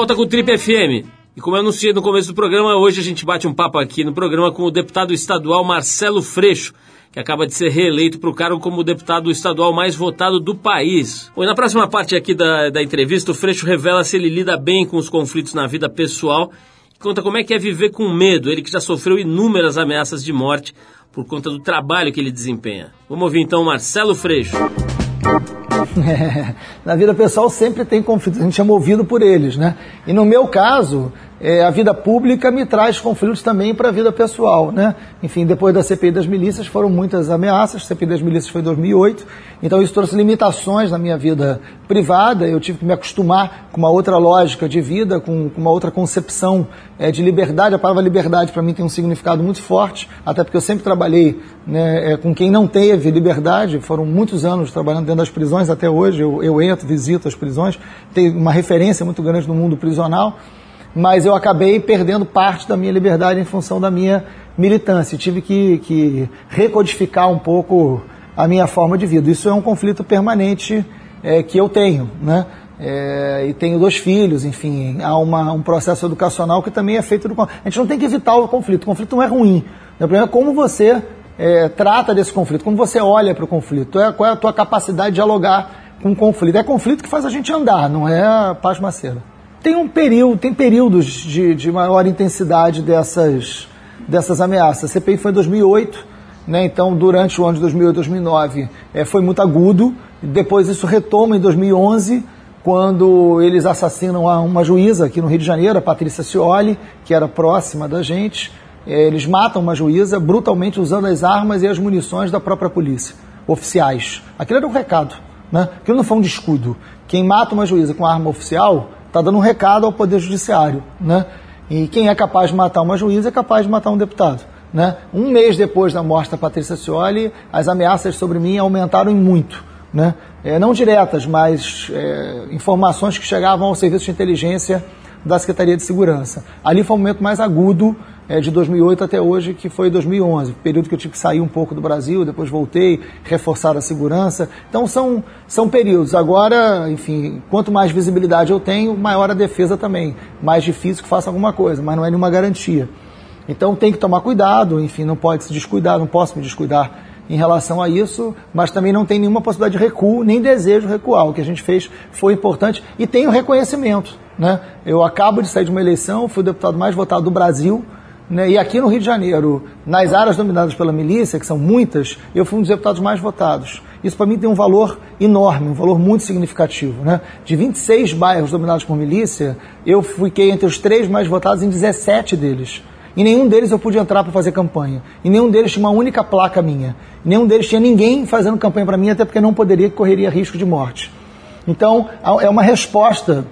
Volta com o Trip FM. E como eu anunciei no começo do programa, hoje a gente bate um papo aqui no programa com o deputado estadual Marcelo Freixo, que acaba de ser reeleito para o cargo como deputado estadual mais votado do país. Bom, na próxima parte aqui da, da entrevista, o Freixo revela se ele lida bem com os conflitos na vida pessoal e conta como é que é viver com medo, ele que já sofreu inúmeras ameaças de morte por conta do trabalho que ele desempenha. Vamos ouvir então Marcelo Freixo. (laughs) Na vida pessoal sempre tem conflitos, a gente é movido por eles, né? E no meu caso, é, a vida pública me traz conflitos também para a vida pessoal, né? Enfim, depois da CPI das milícias foram muitas ameaças, a CPI das milícias foi em 2008, então isso trouxe limitações na minha vida privada, eu tive que me acostumar com uma outra lógica de vida, com, com uma outra concepção é, de liberdade, a palavra liberdade para mim tem um significado muito forte, até porque eu sempre trabalhei né, é, com quem não teve liberdade, foram muitos anos trabalhando dentro das prisões. Até hoje, eu, eu entro, visito as prisões, tenho uma referência muito grande no mundo prisional, mas eu acabei perdendo parte da minha liberdade em função da minha militância. Tive que, que recodificar um pouco a minha forma de vida. Isso é um conflito permanente é, que eu tenho, né? É, e tenho dois filhos, enfim, há uma, um processo educacional que também é feito do. A gente não tem que evitar o conflito, o conflito não é ruim. O problema é como você é, trata desse conflito, como você olha para o conflito, é, qual é a tua capacidade de dialogar com o conflito. É conflito que faz a gente andar, não é paz macera. Tem um período, tem períodos de, de maior intensidade dessas, dessas ameaças. A CPI foi em 2008, né? então durante o ano de 2008 2009 é, foi muito agudo. Depois isso retoma em 2011, quando eles assassinam uma juíza aqui no Rio de Janeiro, a Patrícia Cioli, que era próxima da gente. É, eles matam uma juíza brutalmente usando as armas e as munições da própria polícia, oficiais. Aquilo era um recado, né? aquilo não foi um descuido. Quem mata uma juíza com arma oficial está dando um recado ao Poder Judiciário. Né? E quem é capaz de matar uma juíza é capaz de matar um deputado. Né? Um mês depois da morte da Patrícia Cioli, as ameaças sobre mim aumentaram em muito. Né? É, não diretas, mas é, informações que chegavam ao serviço de inteligência da Secretaria de Segurança. Ali foi o momento mais agudo é, de 2008 até hoje, que foi 2011, período que eu tive que sair um pouco do Brasil, depois voltei, reforçar a segurança. Então são, são períodos. Agora, enfim, quanto mais visibilidade eu tenho, maior a defesa também. Mais difícil que faça alguma coisa, mas não é nenhuma garantia. Então tem que tomar cuidado, enfim, não pode se descuidar, não posso me descuidar em relação a isso, mas também não tem nenhuma possibilidade de recuo, nem desejo recuar. O que a gente fez foi importante e tem o reconhecimento. Né? Eu acabo de sair de uma eleição, fui o deputado mais votado do Brasil, né? e aqui no Rio de Janeiro, nas áreas dominadas pela milícia, que são muitas, eu fui um dos deputados mais votados. Isso para mim tem um valor enorme, um valor muito significativo. Né? De 26 bairros dominados por milícia, eu fiquei entre os três mais votados em 17 deles. Em nenhum deles eu pude entrar para fazer campanha. Em nenhum deles tinha uma única placa minha. Em nenhum deles tinha ninguém fazendo campanha para mim, até porque não poderia, correria risco de morte. Então, é uma resposta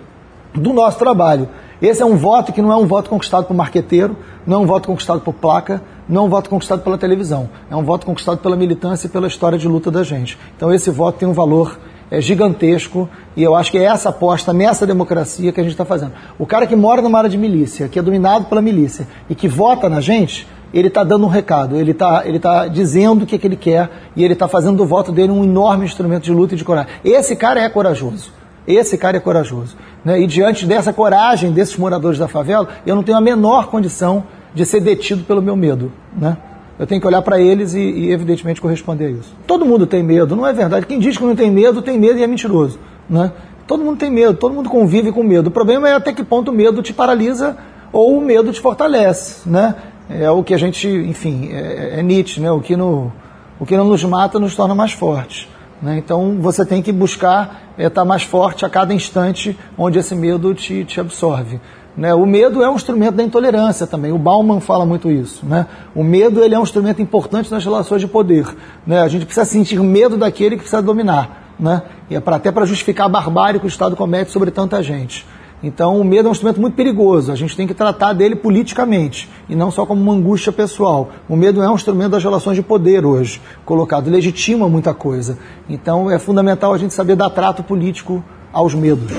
do nosso trabalho. Esse é um voto que não é um voto conquistado por marqueteiro, não é um voto conquistado por placa, não é um voto conquistado pela televisão. É um voto conquistado pela militância e pela história de luta da gente. Então, esse voto tem um valor é gigantesco e eu acho que é essa aposta nessa democracia que a gente está fazendo. O cara que mora numa área de milícia, que é dominado pela milícia e que vota na gente, ele está dando um recado, ele está ele tá dizendo o que, é que ele quer e ele está fazendo do voto dele um enorme instrumento de luta e de coragem. Esse cara é corajoso. Esse cara é corajoso. Né? E diante dessa coragem desses moradores da favela, eu não tenho a menor condição de ser detido pelo meu medo. Né? Eu tenho que olhar para eles e, e, evidentemente, corresponder a isso. Todo mundo tem medo, não é verdade? Quem diz que não tem medo, tem medo e é mentiroso. Né? Todo mundo tem medo, todo mundo convive com medo. O problema é até que ponto o medo te paralisa ou o medo te fortalece. Né? É o que a gente, enfim, é, é Nietzsche, né? o, que no, o que não nos mata nos torna mais fortes. Né? Então você tem que buscar estar é, tá mais forte a cada instante onde esse medo te, te absorve. Né? O medo é um instrumento da intolerância também. O Bauman fala muito isso. Né? O medo ele é um instrumento importante nas relações de poder. Né? A gente precisa sentir medo daquele que precisa dominar. Né? E é pra, até para justificar a barbárie que o Estado comete sobre tanta gente. Então, o medo é um instrumento muito perigoso. A gente tem que tratar dele politicamente e não só como uma angústia pessoal. O medo é um instrumento das relações de poder hoje, colocado, legitima muita coisa. Então, é fundamental a gente saber dar trato político aos medos.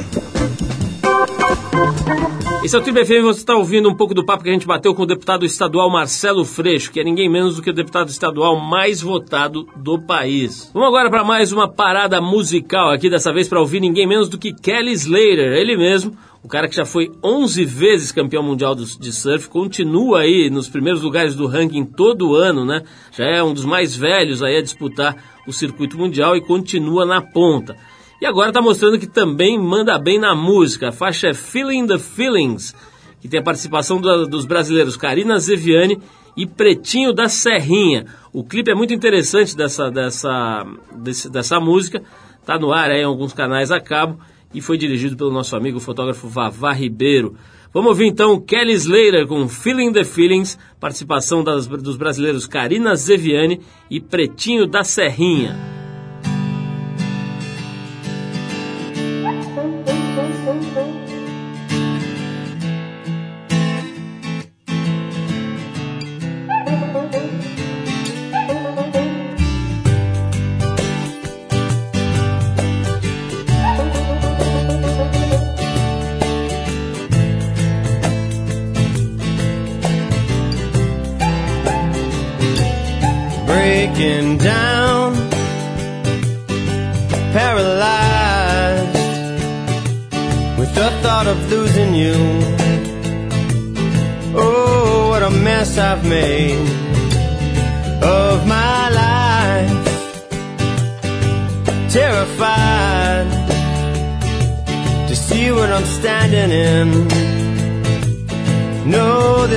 Esse é o Tribo FM, você está ouvindo um pouco do papo que a gente bateu com o deputado estadual Marcelo Freixo, que é ninguém menos do que o deputado estadual mais votado do país. Vamos agora para mais uma parada musical aqui, dessa vez para ouvir ninguém menos do que Kelly Slater, ele mesmo, o cara que já foi 11 vezes campeão mundial de surf, continua aí nos primeiros lugares do ranking todo ano, né? Já é um dos mais velhos aí a disputar o circuito mundial e continua na ponta. E agora está mostrando que também manda bem na música. A faixa é Feeling the Feelings, que tem a participação do, dos brasileiros Karina Zeviani e Pretinho da Serrinha. O clipe é muito interessante dessa, dessa, desse, dessa música. Está no ar aí em alguns canais a cabo e foi dirigido pelo nosso amigo fotógrafo Vavá Ribeiro. Vamos ouvir então Kelly Slater com Feeling the Feelings, participação das, dos brasileiros Karina Zeviani e Pretinho da Serrinha.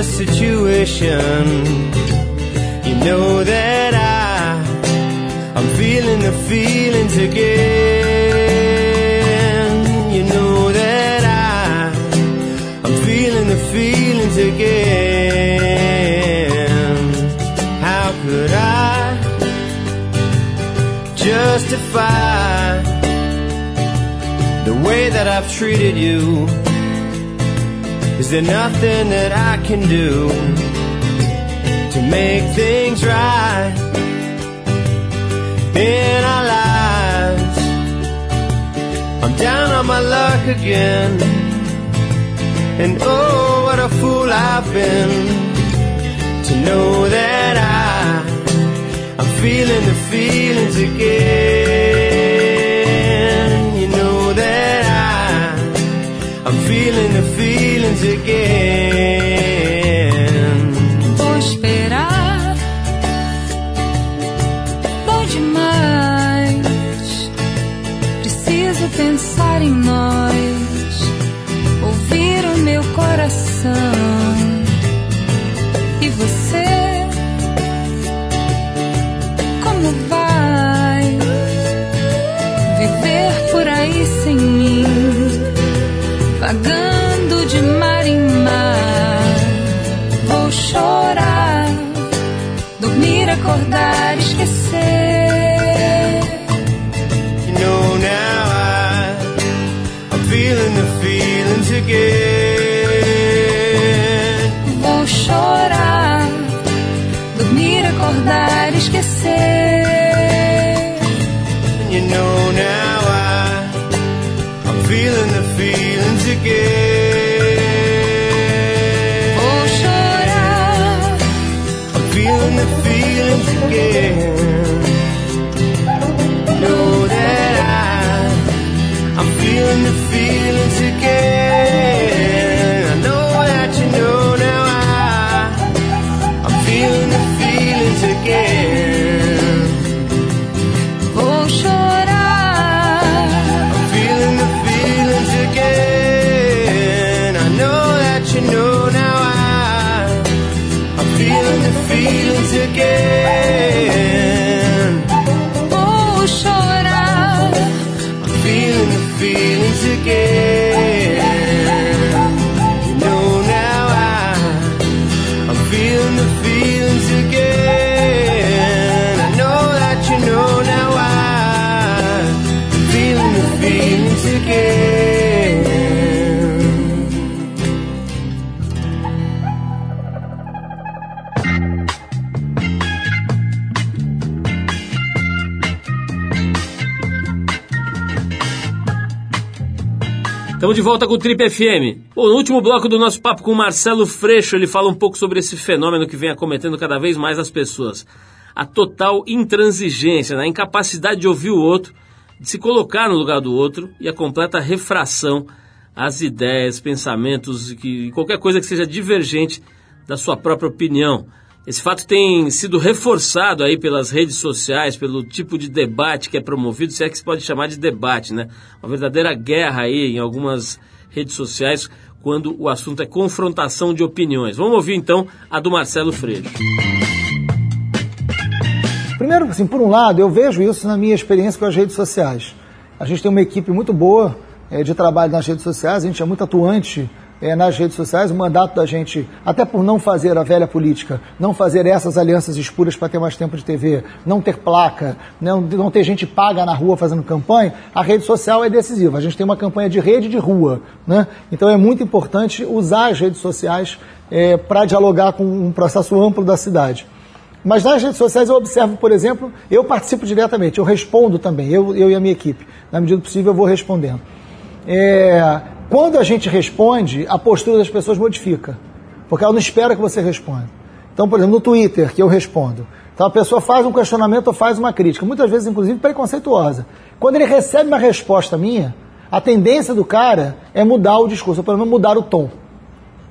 Situation. You know that I I'm feeling the feelings again. You know that I, I'm feeling the feelings again. How could I justify the way that I've treated you? Is there nothing that I can do to make things right? in our lives. I'm down on my luck again. And oh, what a fool I've been to know that I, I'm feeling the feelings again. Again. Volta com o Trip FM. Bom, no último bloco do nosso papo com o Marcelo Freixo, ele fala um pouco sobre esse fenômeno que vem acometendo cada vez mais as pessoas. A total intransigência, né? a incapacidade de ouvir o outro, de se colocar no lugar do outro e a completa refração às ideias, pensamentos, que, qualquer coisa que seja divergente da sua própria opinião. Esse fato tem sido reforçado aí pelas redes sociais, pelo tipo de debate que é promovido, se é que se pode chamar de debate, né? Uma verdadeira guerra aí em algumas redes sociais quando o assunto é confrontação de opiniões. Vamos ouvir então a do Marcelo Freixo. Primeiro, assim, por um lado, eu vejo isso na minha experiência com as redes sociais. A gente tem uma equipe muito boa eh, de trabalho nas redes sociais, a gente é muito atuante eh, nas redes sociais. O mandato da gente, até por não fazer a velha política, não fazer essas alianças escuras para ter mais tempo de TV, não ter placa, não, não ter gente paga na rua fazendo campanha, a rede social é decisiva. A gente tem uma campanha de rede de rua. Né? Então é muito importante usar as redes sociais para dialogar com um processo amplo da cidade. Mas nas redes sociais eu observo, por exemplo, eu participo diretamente, eu respondo também, eu, eu e a minha equipe. Na medida do possível eu vou respondendo. É, quando a gente responde, a postura das pessoas modifica. Porque ela não espera que você responda. Então, por exemplo, no Twitter, que eu respondo. Então a pessoa faz um questionamento ou faz uma crítica, muitas vezes, inclusive, preconceituosa. Quando ele recebe uma resposta minha, a tendência do cara é mudar o discurso, ou pelo menos mudar o tom.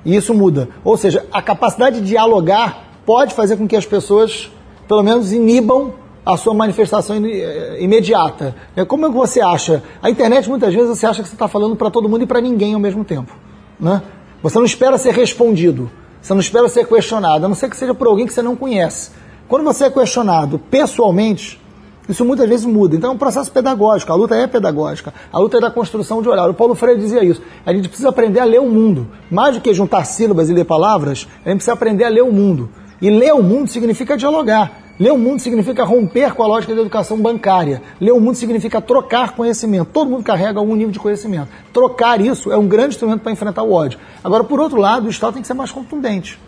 E isso muda. Ou seja, a capacidade de dialogar pode fazer com que as pessoas, pelo menos, inibam a sua manifestação eh, imediata. É, Como é que você acha? A internet, muitas vezes, você acha que você está falando para todo mundo e para ninguém ao mesmo tempo. Né? Você não espera ser respondido. Você não espera ser questionado, a não ser que seja por alguém que você não conhece. Quando você é questionado pessoalmente, isso muitas vezes muda. Então é um processo pedagógico, a luta é pedagógica, a luta é da construção de horário. O Paulo Freire dizia isso. A gente precisa aprender a ler o mundo. Mais do que juntar sílabas e ler palavras, a gente precisa aprender a ler o mundo. E ler o mundo significa dialogar. Ler o mundo significa romper com a lógica da educação bancária. Ler o mundo significa trocar conhecimento. Todo mundo carrega algum nível de conhecimento. Trocar isso é um grande instrumento para enfrentar o ódio. Agora, por outro lado, o Estado tem que ser mais contundente.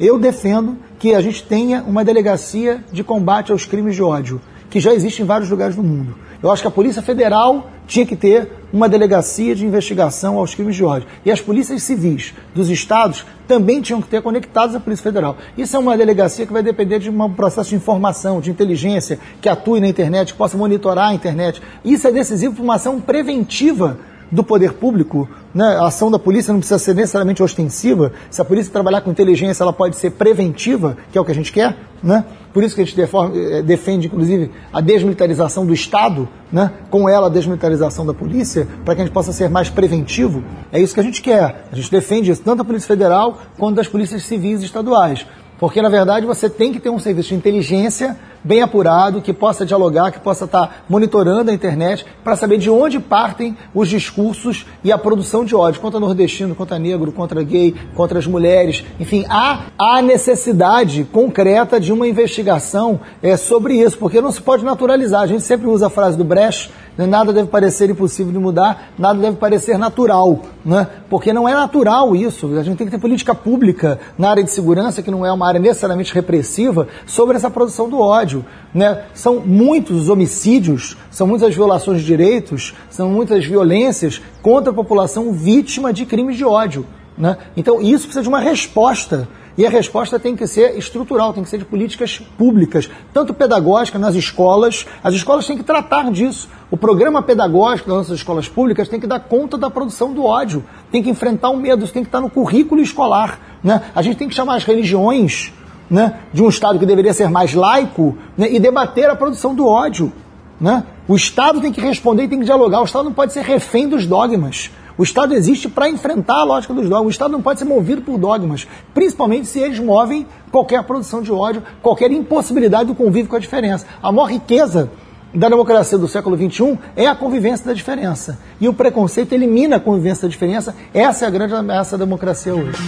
Eu defendo que a gente tenha uma delegacia de combate aos crimes de ódio, que já existe em vários lugares do mundo. Eu acho que a Polícia Federal tinha que ter uma delegacia de investigação aos crimes de ódio. E as polícias civis dos estados também tinham que ter conectados à Polícia Federal. Isso é uma delegacia que vai depender de um processo de informação, de inteligência, que atue na internet, que possa monitorar a internet. Isso é decisivo para uma ação preventiva do poder público, né? a ação da polícia não precisa ser necessariamente ostensiva. Se a polícia trabalhar com inteligência, ela pode ser preventiva, que é o que a gente quer. Né? Por isso que a gente deforma, eh, defende, inclusive, a desmilitarização do Estado, né? com ela a desmilitarização da polícia, para que a gente possa ser mais preventivo. É isso que a gente quer. A gente defende isso tanto da Polícia Federal quanto das polícias civis e estaduais. Porque, na verdade, você tem que ter um serviço de inteligência bem apurado, que possa dialogar, que possa estar monitorando a internet, para saber de onde partem os discursos e a produção de ódio contra nordestino, contra negro, contra gay, contra as mulheres. Enfim, há, há necessidade concreta de uma investigação é, sobre isso, porque não se pode naturalizar. A gente sempre usa a frase do Brecht, né, nada deve parecer impossível de mudar, nada deve parecer natural, né? porque não é natural isso. A gente tem que ter política pública na área de segurança, que não é uma área necessariamente repressiva, sobre essa produção do ódio. Né? São muitos os homicídios, são muitas as violações de direitos, são muitas violências contra a população vítima de crimes de ódio. Né? Então, isso precisa de uma resposta. E a resposta tem que ser estrutural, tem que ser de políticas públicas, tanto pedagógicas nas escolas. As escolas têm que tratar disso. O programa pedagógico das nossas escolas públicas tem que dar conta da produção do ódio, tem que enfrentar o medo, isso tem que estar no currículo escolar. Né? A gente tem que chamar as religiões né, de um Estado que deveria ser mais laico né, e debater a produção do ódio. Né? O Estado tem que responder e tem que dialogar. O Estado não pode ser refém dos dogmas. O Estado existe para enfrentar a lógica dos dogmas. O Estado não pode ser movido por dogmas, principalmente se eles movem qualquer produção de ódio, qualquer impossibilidade do convívio com a diferença. A maior riqueza da democracia do século XXI é a convivência da diferença. E o preconceito elimina a convivência da diferença. Essa é a grande ameaça da democracia hoje.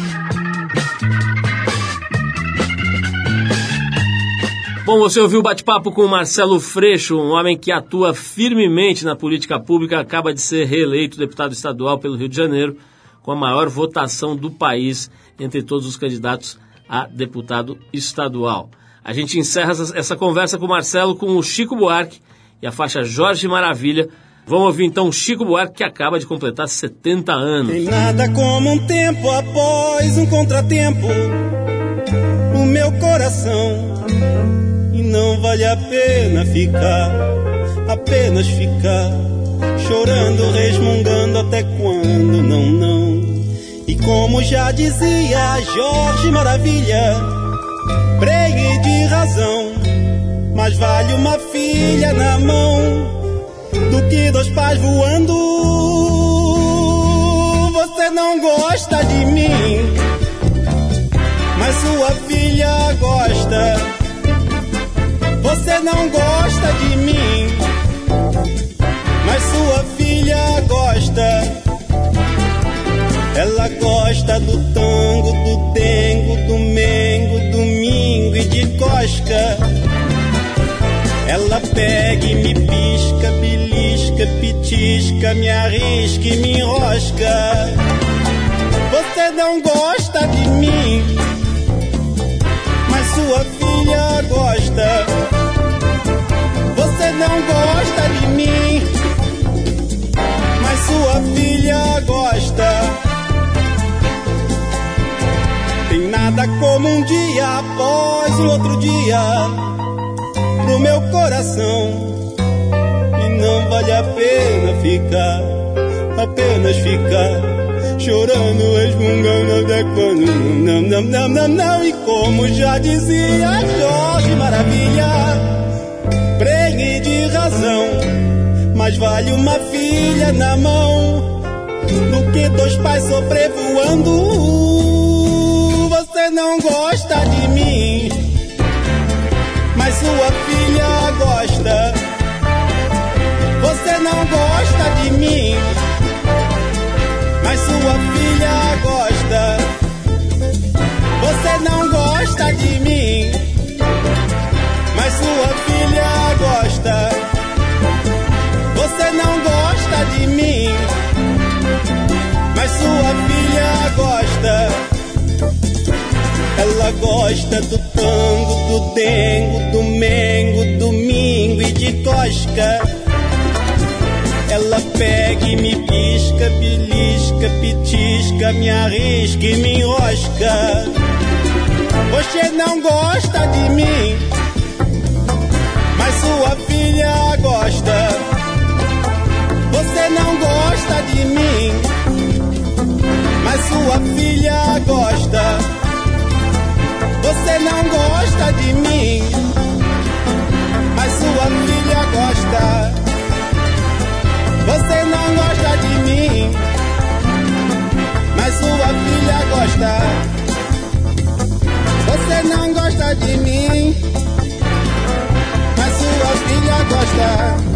Bom, você ouviu o bate-papo com o Marcelo Freixo, um homem que atua firmemente na política pública, acaba de ser reeleito deputado estadual pelo Rio de Janeiro, com a maior votação do país entre todos os candidatos a deputado estadual. A gente encerra essa, conversa com o Marcelo com o Chico Buarque e a faixa Jorge Maravilha. Vamos ouvir então o Chico Buarque, que acaba de completar 70 anos. Tem nada como um tempo após um contratempo. O meu coração. Não vale a pena ficar, apenas ficar. Chorando, resmungando até quando, não, não. E como já dizia Jorge Maravilha, pregue de razão. Mas vale uma filha na mão do que dois pais voando. Você não gosta de mim, mas sua filha gosta. Você não gosta de mim, mas sua filha gosta. Ela gosta do tango, do dengo, do mengo, domingo e de cosca. Ela pega e me pisca, belisca, pitisca, me arrisca e me enrosca. Você não gosta de mim, mas sua filha gosta. Você não gosta de mim, mas sua filha gosta. Tem nada como um dia após o outro dia pro meu coração. E não vale a pena ficar, apenas ficar. Chorando, resmungando até quando não, não, não, não, não. E como já dizia Jorge Maravilha, Vale uma filha na mão do que dois pais sobrevoando. Você não gosta de mim, mas sua filha gosta. Você não gosta de mim, mas sua filha gosta. Você não gosta de mim, mas sua filha gosta. Mas sua filha gosta. Ela gosta do tango, do dengo, do mengo, domingo e de tosca. Ela pega e me pisca, belisca, pitisca, me arrisca e me enrosca. Você não gosta de mim, mas sua filha gosta. Você não gosta de mim, mas sua filha gosta. Você não gosta de mim, mas sua filha gosta. Você não gosta de mim, mas sua filha gosta. Você não gosta de mim, mas sua filha gosta.